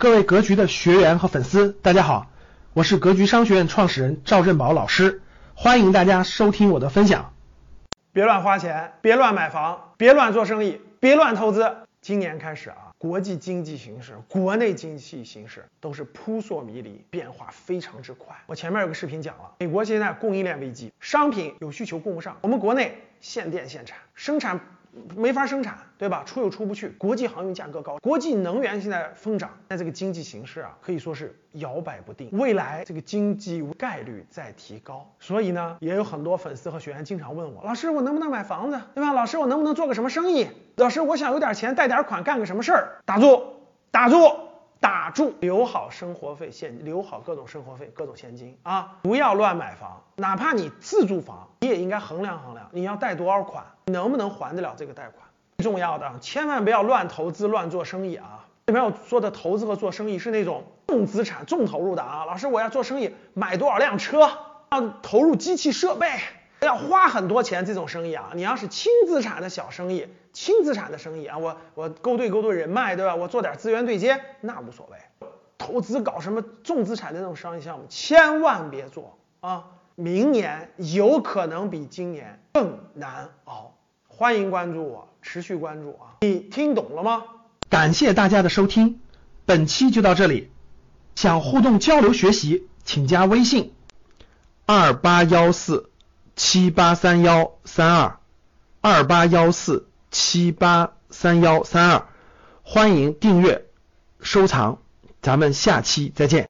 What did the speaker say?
各位格局的学员和粉丝，大家好，我是格局商学院创始人赵振宝老师，欢迎大家收听我的分享。别乱花钱，别乱买房，别乱做生意，别乱投资。今年开始啊，国际经济形势、国内经济形势都是扑朔迷离，变化非常之快。我前面有个视频讲了，美国现在供应链危机，商品有需求供不上，我们国内限电限产，生产。没法生产，对吧？出又出不去，国际航运价格高，国际能源现在疯涨，那这个经济形势啊，可以说是摇摆不定。未来这个经济概率在提高，所以呢，也有很多粉丝和学员经常问我，老师，我能不能买房子，对吧？老师，我能不能做个什么生意？老师，我想有点钱，贷点款，干个什么事儿？打住，打住。打住，留好生活费现，留好各种生活费，各种现金啊！不要乱买房，哪怕你自住房，你也应该衡量衡量，你要贷多少款，能不能还得了这个贷款？最重要的，千万不要乱投资、乱做生意啊！这边我说的投资和做生意是那种重资产、重投入的啊！老师，我要做生意，买多少辆车，要投入机器设备。要花很多钱这种生意啊，你要是轻资产的小生意，轻资产的生意啊，我我勾兑勾兑人脉，对吧？我做点资源对接，那无所谓。投资搞什么重资产的那种商业项目，千万别做啊！明年有可能比今年更难熬。欢迎关注我，持续关注啊！你听懂了吗？感谢大家的收听，本期就到这里。想互动交流学习，请加微信二八幺四。七八三幺三二二八幺四七八三幺三二，欢迎订阅收藏，咱们下期再见。